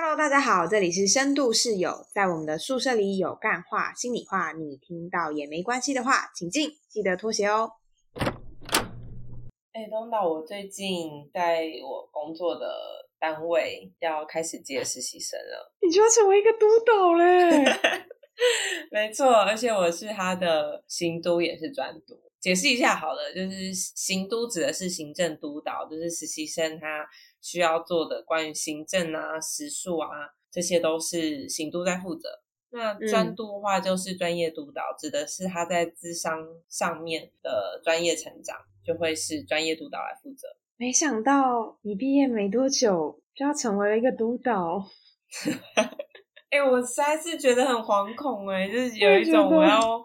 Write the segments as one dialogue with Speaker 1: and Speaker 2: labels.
Speaker 1: Hello，大家好，这里是深度室友，在我们的宿舍里有干话、心里话，你听到也没关系的话，请进，记得脱鞋哦。
Speaker 2: 哎，东岛，我最近在我工作的单位要开始接实习生了，
Speaker 1: 你就要成为一个督导嘞？
Speaker 2: 没错，而且我是他的行督，也是专督。解释一下好了，就是行督指的是行政督导，就是实习生他需要做的关于行政啊、时数啊，这些都是行督在负责。那专督的话就是专业督导，指的是他在智商上面的专业成长，就会是专业督导来负责。
Speaker 1: 没想到你毕业没多久就要成为了一个督导，
Speaker 2: 哎，我实在是觉得很惶恐哎，就是有一种我要。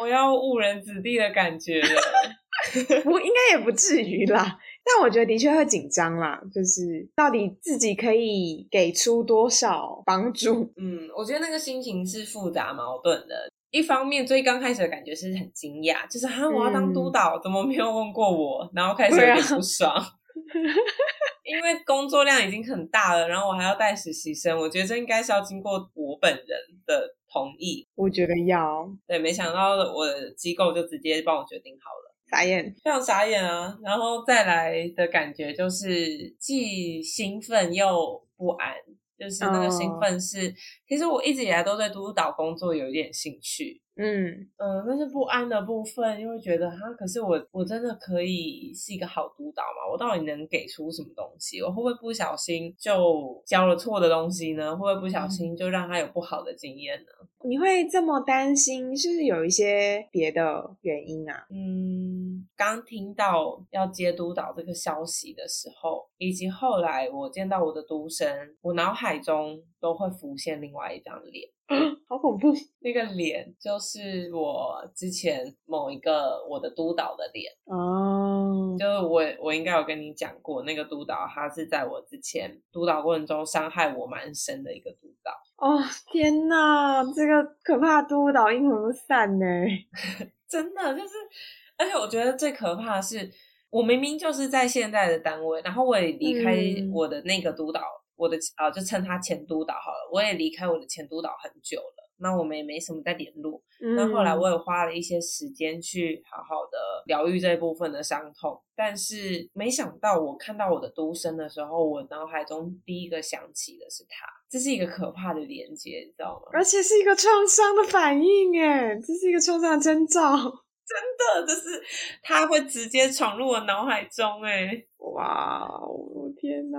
Speaker 2: 我要误人子弟的感觉了，
Speaker 1: 不应该也不至于啦，但我觉得的确会紧张啦，就是到底自己可以给出多少帮助？
Speaker 2: 嗯，我觉得那个心情是复杂矛盾的。一方面，最刚开始的感觉是很惊讶，就是哈，我要当督导，怎么没有问过我？然后开始有点不爽，因为工作量已经很大了，然后我还要带实习生，我觉得这应该是要经过我本人的。同意，
Speaker 1: 我觉得要
Speaker 2: 对，没想到我的机构就直接帮我决定好了，
Speaker 1: 傻眼，
Speaker 2: 非常傻眼啊！然后再来的感觉就是既兴奋又不安，就是那个兴奋是，其实我一直以来都对督导工作有一点兴趣。嗯嗯，但是不安的部分，因为觉得哈，可是我我真的可以是一个好督导吗？我到底能给出什么东西？我会不会不小心就教了错的东西呢？会不会不小心就让他有不好的经验呢？
Speaker 1: 你会这么担心，是不是有一些别的原因啊？
Speaker 2: 嗯，刚听到要接督导这个消息的时候，以及后来我见到我的督生，我脑海中都会浮现另外一张脸。
Speaker 1: 好恐怖！
Speaker 2: 那个脸就是我之前某一个我的督导的脸哦，就是我我应该有跟你讲过，那个督导他是在我之前督导过程中伤害我蛮深的一个督导。
Speaker 1: 哦天哪，这个可怕督导阴魂不散呢！
Speaker 2: 真的就是，而且我觉得最可怕的是，我明明就是在现在的单位，然后我也离开我的那个督导。我的啊，就称他前督导好了。我也离开我的前督导很久了，那我们也没什么在联络。那后来我也花了一些时间去好好的疗愈这一部分的伤痛，但是没想到我看到我的督生的时候，我脑海中第一个想起的是他，这是一个可怕的连接，你知道吗？
Speaker 1: 而且是一个创伤的反应，哎，这是一个创伤的征兆，
Speaker 2: 真的，就是他会直接闯入我脑海中，哎，
Speaker 1: 哇，我天哪！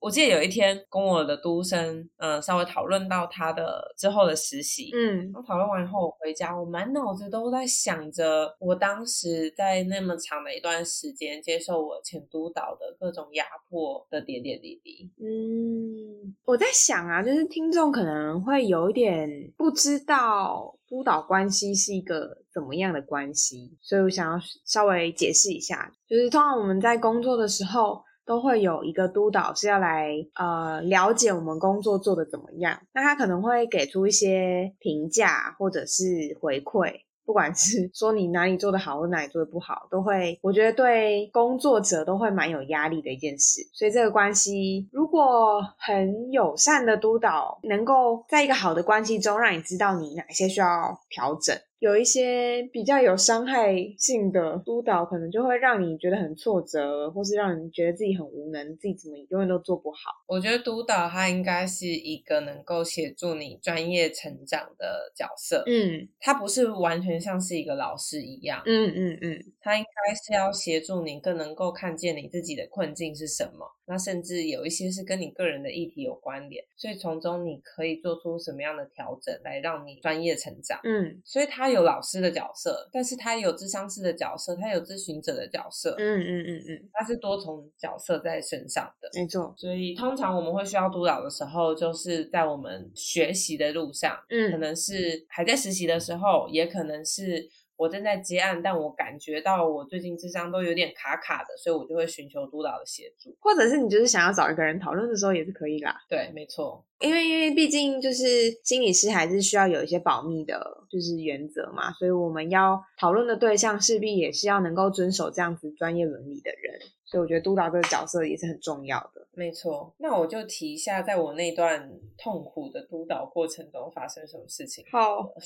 Speaker 2: 我记得有一天跟我的都生，嗯，稍微讨论到他的之后的实习，嗯，然后讨论完以后我回家，我满脑子都在想着我当时在那么长的一段时间接受我前督导的各种压迫的点点滴滴。
Speaker 1: 嗯，我在想啊，就是听众可能会有一点不知道督导关系是一个怎么样的关系，所以我想要稍微解释一下，就是通常我们在工作的时候。都会有一个督导是要来呃了解我们工作做的怎么样，那他可能会给出一些评价或者是回馈，不管是 说你哪里做的好或哪里做的不好，都会我觉得对工作者都会蛮有压力的一件事。所以这个关系如果很友善的督导，能够在一个好的关系中，让你知道你哪些需要调整。有一些比较有伤害性的督导，可能就会让你觉得很挫折，或是让你觉得自己很无能，自己怎么永远都做不好。
Speaker 2: 我觉得督导他应该是一个能够协助你专业成长的角色，嗯，他不是完全像是一个老师一样，嗯嗯嗯，他应该是要协助你更能够看见你自己的困境是什么。那甚至有一些是跟你个人的议题有关联，所以从中你可以做出什么样的调整来让你专业成长。嗯，所以他有老师的角色，但是他有智商师的角色，他有咨询者的角色。嗯嗯嗯嗯，他是多重角色在身上的。
Speaker 1: 没错，
Speaker 2: 所以通常我们会需要督导的时候，就是在我们学习的路上，嗯，可能是还在实习的时候，也可能是。我正在接案，但我感觉到我最近智商都有点卡卡的，所以我就会寻求督导的协助，
Speaker 1: 或者是你就是想要找一个人讨论的时候也是可以啦。
Speaker 2: 对，没错，
Speaker 1: 因为因为毕竟就是心理师还是需要有一些保密的，就是原则嘛，所以我们要讨论的对象势必也是要能够遵守这样子专业伦理的人，所以我觉得督导这个角色也是很重要的。
Speaker 2: 没错，那我就提一下，在我那段痛苦的督导过程中发生什么事情。
Speaker 1: 好。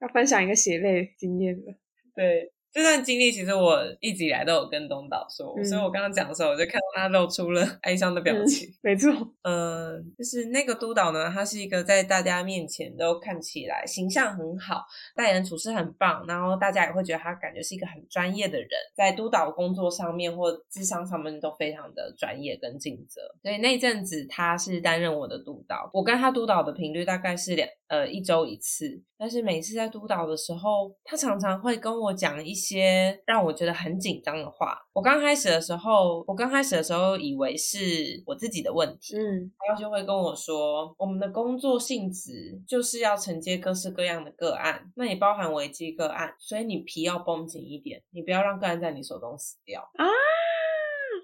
Speaker 1: 要分享一个血泪经验的，
Speaker 2: 对。这段经历其实我一直以来都有跟东岛说，所以我刚刚讲的时候，我就看到他露出了哀伤的表情。
Speaker 1: 没错，
Speaker 2: 嗯，就是那个督导呢，他是一个在大家面前都看起来形象很好，待人处事很棒，然后大家也会觉得他感觉是一个很专业的人，在督导工作上面或智商上面都非常的专业跟尽责。所以那阵子他是担任我的督导，我跟他督导的频率大概是两呃一周一次，但是每次在督导的时候，他常常会跟我讲一些。让我觉得很紧张的话，我刚开始的时候，我刚开始的时候以为是我自己的问题，嗯，然后就会跟我说，我们的工作性质就是要承接各式各样的个案，那也包含危机个案，所以你皮要绷紧一点，你不要让个案在你手中死掉啊。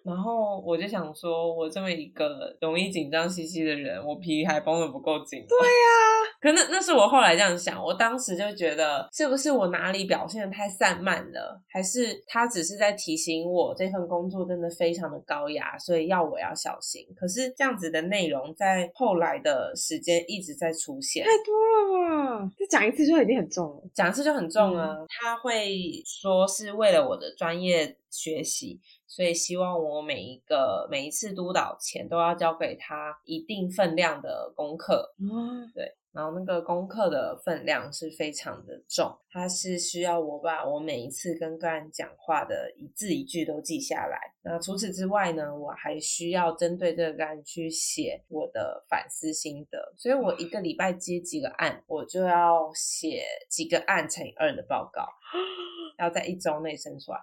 Speaker 2: 然后我就想说，我这么一个容易紧张兮兮的人，我皮还绷得不够紧。
Speaker 1: 对呀，
Speaker 2: 可那那是我后来这样想，我当时就觉得，是不是我哪里表现的太散漫了，还是他只是在提醒我这份工作真的非常的高压，所以要我要小心。可是这样子的内容在后来的时间一直在出现，
Speaker 1: 太多了吧？就讲一次就已经很重了，
Speaker 2: 讲一次就很重啊。他会说是为了我的专业学习。所以希望我每一个每一次督导前都要交给他一定分量的功课，嗯，对，然后那个功课的分量是非常的重，它是需要我把我每一次跟个案讲话的一字一句都记下来。那除此之外呢，我还需要针对这个案去写我的反思心得。所以我一个礼拜接几个案，我就要写几个案乘以二的报告，要在一周内生出来。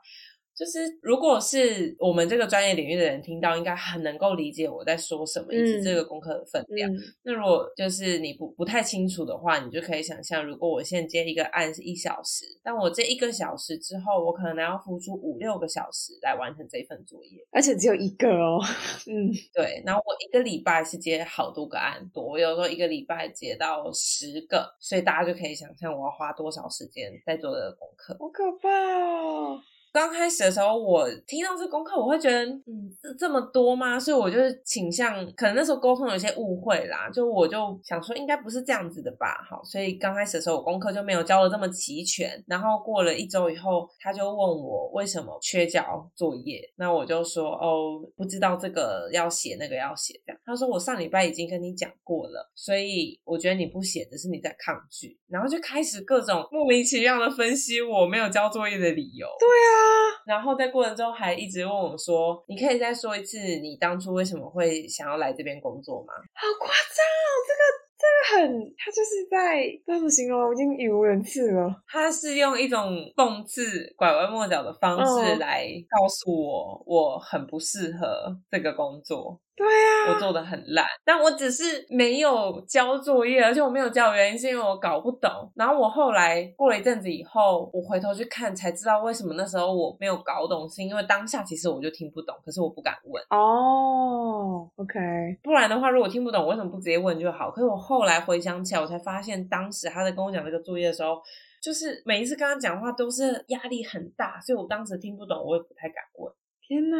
Speaker 2: 就是如果是我们这个专业领域的人听到，应该很能够理解我在说什么，以及这个功课的分量。那如果就是你不不太清楚的话，你就可以想象，如果我现在接一个案是一小时，但我这一个小时之后，我可能要付出五六个小时来完成这份作业，
Speaker 1: 而且只有一个哦。
Speaker 2: 嗯，对。然后我一个礼拜是接好多个案，我有时候一个礼拜接到十个，所以大家就可以想象我要花多少时间在做这个功课。
Speaker 1: 好可怕哦！
Speaker 2: 刚开始的时候，我听到这功课，我会觉得，嗯，这这么多吗？所以我就是倾向，可能那时候沟通有些误会啦，就我就想说，应该不是这样子的吧，好，所以刚开始的时候，我功课就没有交的这么齐全。然后过了一周以后，他就问我为什么缺交作业，那我就说，哦，不知道这个要写，那个要写，这样。他说我上礼拜已经跟你讲过了，所以我觉得你不写，只是你在抗拒。然后就开始各种莫名其妙的分析我没有交作业的理由。
Speaker 1: 对啊。
Speaker 2: 然后在过程中还一直问我说：“你可以再说一次，你当初为什么会想要来这边工作吗？”
Speaker 1: 好夸张哦，这个。这个很，他就是在怎么形容？我已经语无伦次了。
Speaker 2: 他是用一种讽刺、拐弯抹角的方式来告诉我，我很不适合这个工作。
Speaker 1: 对啊，
Speaker 2: 我做的很烂，但我只是没有交作业，而且我没有交原因是因为我搞不懂。然后我后来过了一阵子以后，我回头去看才知道为什么那时候我没有搞懂，是因为当下其实我就听不懂，可是我不敢问。
Speaker 1: 哦，OK，
Speaker 2: 不然的话，如果听不懂，为什么不直接问就好？可是我后来回想起来，我才发现当时他在跟我讲这个作业的时候，就是每一次跟他讲话都是压力很大，所以我当时听不懂，我也不太敢问。
Speaker 1: 天哪，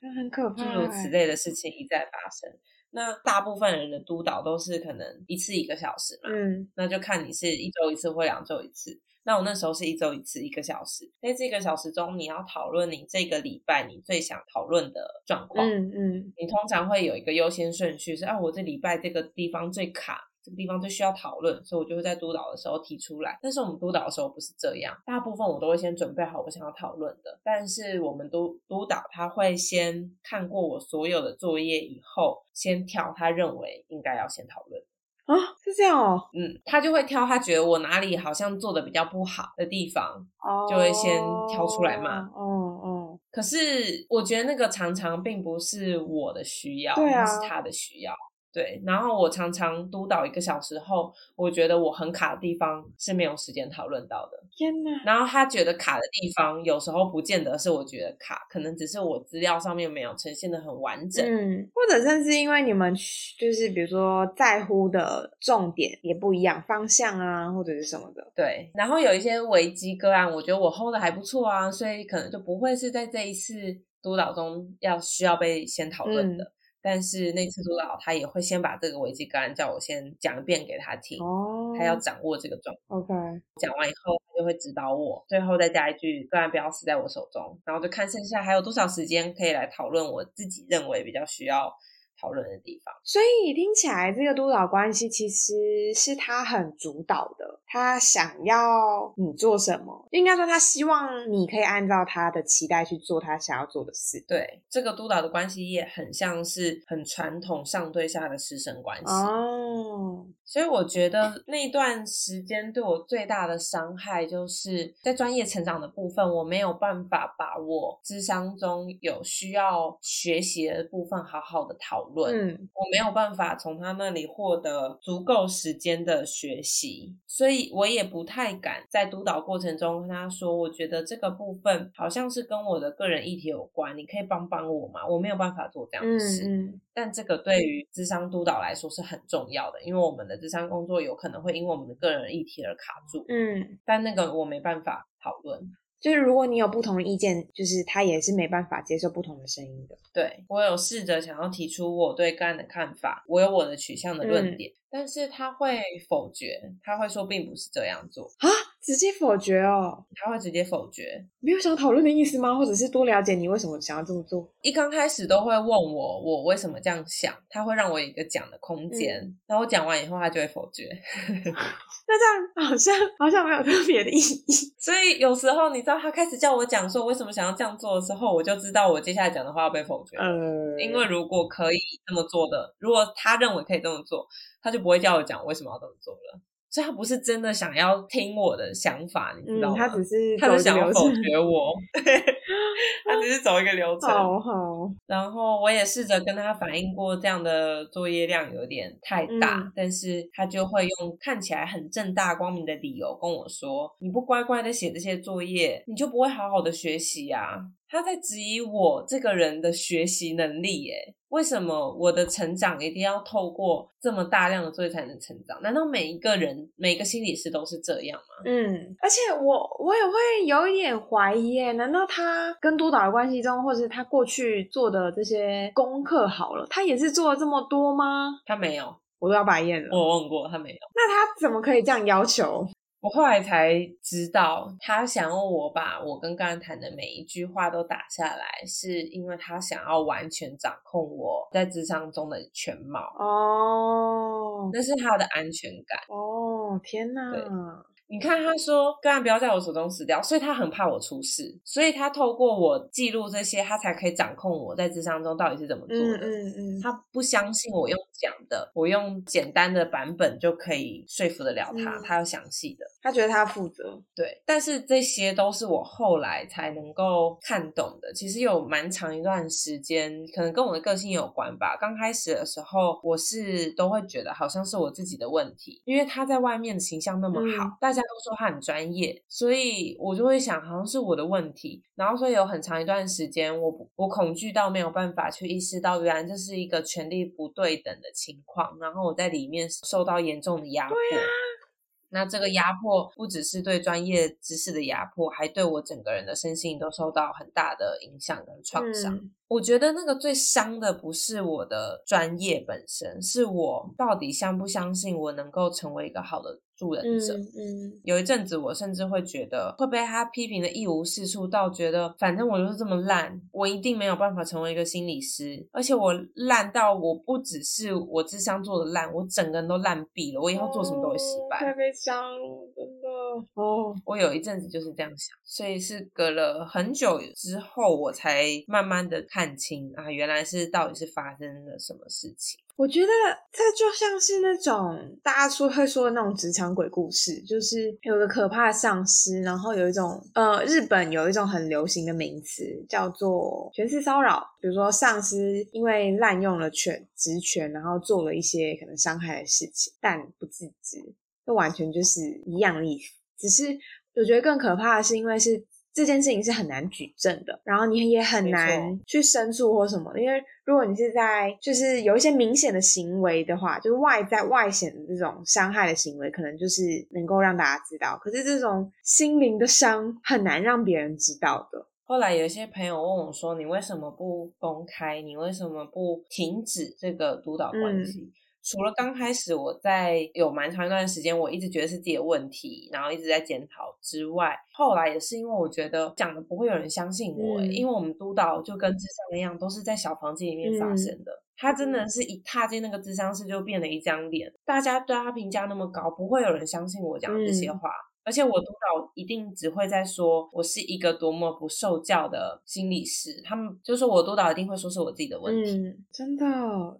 Speaker 1: 那很可怕！
Speaker 2: 诸如此类的事情一再发生。那大部分人的督导都是可能一次一个小时嘛，嗯，那就看你是一周一次或两周一次。那我那时候是一周一次，一个小时。在这个小时中，你要讨论你这个礼拜你最想讨论的状况。嗯嗯，你通常会有一个优先顺序，是啊，我这礼拜这个地方最卡。这个地方最需要讨论，所以我就会在督导的时候提出来。但是我们督导的时候不是这样，大部分我都会先准备好我想要讨论的。但是我们督督导他会先看过我所有的作业以后，先挑他认为应该要先讨论
Speaker 1: 啊，是这样哦。
Speaker 2: 嗯，他就会挑他觉得我哪里好像做的比较不好的地方，就会先挑出来嘛。哦哦。可是我觉得那个常常并不是我的需要，是他的需要。对，然后我常常督导一个小时后，我觉得我很卡的地方是没有时间讨论到的。
Speaker 1: 天哪！
Speaker 2: 然后他觉得卡的地方，有时候不见得是我觉得卡，可能只是我资料上面没有呈现的很完整。
Speaker 1: 嗯，或者甚至因为你们就是比如说在乎的重点也不一样，方向啊或者是什么的。
Speaker 2: 对，然后有一些危机个案，我觉得我 hold 的还不错啊，所以可能就不会是在这一次督导中要需要被先讨论的。但是那次督导他也会先把这个危机个案叫我先讲一遍给他听，哦，他要掌握这个状
Speaker 1: 况。OK，
Speaker 2: 讲完以后他就会指导我，最后再加一句个案不要死在我手中，然后就看剩下还有多少时间可以来讨论我自己认为比较需要。讨论的地方，
Speaker 1: 所以听起来这个督导关系其实是他很主导的，他想要你做什么，应该说他希望你可以按照他的期待去做他想要做的事。
Speaker 2: 对，这个督导的关系也很像是很传统上对下的师生关系哦。所以我觉得那段时间对我最大的伤害，就是在专业成长的部分，我没有办法把我智商中有需要学习的部分好好的讨。论，嗯我没有办法从他那里获得足够时间的学习，所以我也不太敢在督导过程中跟他说，我觉得这个部分好像是跟我的个人议题有关，你可以帮帮我吗？我没有办法做这样的事，但这个对于智商督导来说是很重要的，因为我们的智商工作有可能会因为我们的个人议题而卡住，嗯，但那个我没办法讨论。
Speaker 1: 就是如果你有不同的意见，就是他也是没办法接受不同的声音的。
Speaker 2: 对我有试着想要提出我对个案的看法，我有我的取向的论点，但是他会否决，他会说并不是这样做
Speaker 1: 啊。直接否决哦，
Speaker 2: 他会直接否决，
Speaker 1: 没有想讨论的意思吗？或者是多了解你为什么想要这么做？
Speaker 2: 一刚开始都会问我，我为什么这样想，他会让我有一个讲的空间，然后我讲完以后，他就会否决。
Speaker 1: 那这样好像好像没有特别的意义。
Speaker 2: 所以有时候你知道，他开始叫我讲说为什么想要这样做的时候，我就知道我接下来讲的话要被否决。嗯，因为如果可以这么做的，如果他认为可以这么做，他就不会叫我讲为什么要这么做了。所以他不是真的想要听我的想法，你知道吗？
Speaker 1: 他只是
Speaker 2: 他是想要否决我，他只是走一个流程。
Speaker 1: 好好。
Speaker 2: 然后我也试着跟他反映过，这样的作业量有点太大，但是他就会用看起来很正大光明的理由跟我说：“你不乖乖的写这些作业，你就不会好好的学习啊。”他在质疑我这个人的学习能力，耶。为什么我的成长一定要透过这么大量的作业才能成长？难道每一个人、每个心理师都是这样吗？
Speaker 1: 嗯，而且我我也会有一点怀疑，耶，难道他跟督导的关系中，或者他过去做的这些功课好了，他也是做了这么多吗？
Speaker 2: 他没有，
Speaker 1: 我都要白眼了。
Speaker 2: 我问过他没有，
Speaker 1: 那他怎么可以这样要求？
Speaker 2: 我后来才知道，他想要我把我跟刚才谈的每一句话都打下来，是因为他想要完全掌控我在智商中的全貌。哦，那是他的安全感。
Speaker 1: 哦，天哪！
Speaker 2: 你看，他说，刚然不要在我手中死掉，所以他很怕我出事，所以他透过我记录这些，他才可以掌控我在智商中到底是怎么做的。嗯嗯嗯，他不相信我用讲的，我用简单的版本就可以说服得了他，他要详细的，
Speaker 1: 他觉得他要负责。
Speaker 2: 对，但是这些都是我后来才能够看懂的。其实有蛮长一段时间，可能跟我的个性有关吧。刚开始的时候，我是都会觉得好像是我自己的问题，因为他在外面的形象那么好，大家。都说他很专业，所以我就会想，好像是我的问题。然后，所以有很长一段时间，我我恐惧到没有办法去意识到，原来这是一个权力不对等的情况。然后我在里面受到严重的压迫。那这个压迫不只是对专业知识的压迫，还对我整个人的身心都受到很大的影响跟创伤。我觉得那个最伤的不是我的专业本身，是我到底相不相信我能够成为一个好的助人者。嗯，有一阵子我甚至会觉得会被他批评的一无是处，到觉得反正我就是这么烂，我一定没有办法成为一个心理师。而且我烂到我不只是我智商做的烂，我整个人都烂毙了。我以后做什么都会失败。
Speaker 1: 太悲伤了，真的。
Speaker 2: 哦，我有一阵子就是这样想，所以是隔了很久之后，我才慢慢的看清啊，原来是到底是发生了什么事情。
Speaker 1: 我觉得这就像是那种大家说会说的那种职场鬼故事，就是有个可怕的上司，然后有一种呃，日本有一种很流行的名词叫做权势骚扰，比如说上司因为滥用了权职权，然后做了一些可能伤害的事情，但不自知，这完全就是一样的意思。只是我觉得更可怕的是，因为是。这件事情是很难举证的，然后你也很难去申诉或什么。因为如果你是在就是有一些明显的行为的话，就是外在外显的这种伤害的行为，可能就是能够让大家知道。可是这种心灵的伤很难让别人知道的。
Speaker 2: 后来有一些朋友问我说：“你为什么不公开？你为什么不停止这个督导关系？”除了刚开始我在有蛮长一段时间，我一直觉得是自己的问题，然后一直在检讨之外，后来也是因为我觉得讲的不会有人相信我，因为我们督导就跟智商一样，都是在小房间里面发生的。他真的是一踏进那个智商室就变了一张脸，大家对他评价那么高，不会有人相信我讲这些话。而且我督导一定只会在说我是一个多么不受教的心理师，他们就说我督导一定会说是我自己的问题。
Speaker 1: 嗯，真的，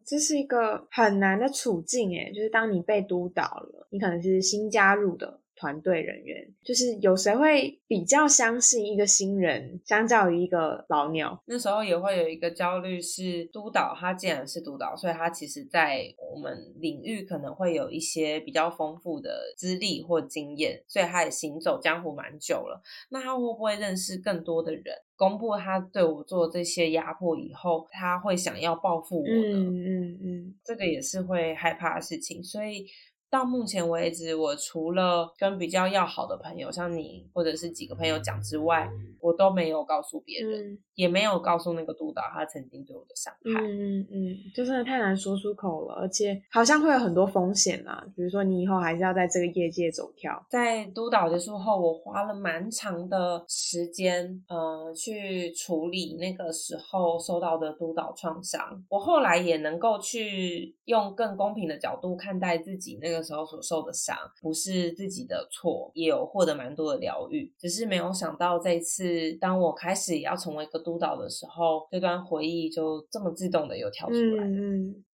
Speaker 1: 这是一个很难的处境诶，就是当你被督导了，你可能是新加入的。团队人员就是有谁会比较相信一个新人，相较于一个老鸟？
Speaker 2: 那时候也会有一个焦虑，是督导他既然是督导，所以他其实在我们领域可能会有一些比较丰富的资历或经验，所以他也行走江湖蛮久了。那他会不会认识更多的人？公布他对我做这些压迫以后，他会想要报复我呢？嗯嗯嗯，这个也是会害怕的事情，所以。到目前为止，我除了跟比较要好的朋友，像你或者是几个朋友讲之外，我都没有告诉别人，也没有告诉那个督导他曾经对我的伤害。
Speaker 1: 嗯嗯嗯，就真的太难说出口了，而且好像会有很多风险啊，比如说你以后还是要在这个业界走跳。
Speaker 2: 在督导结束后，我花了蛮长的时间，呃，去处理那个时候受到的督导创伤。我后来也能够去用更公平的角度看待自己那个。时候所受的伤不是自己的错，也有获得蛮多的疗愈，只是没有想到这一次，当我开始要成为一个督导的时候，这段回忆就这么自动的又跳出来。嗯，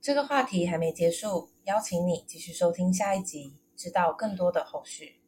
Speaker 2: 这个话题还没结束，邀请你继续收听下一集，知道更多的后续。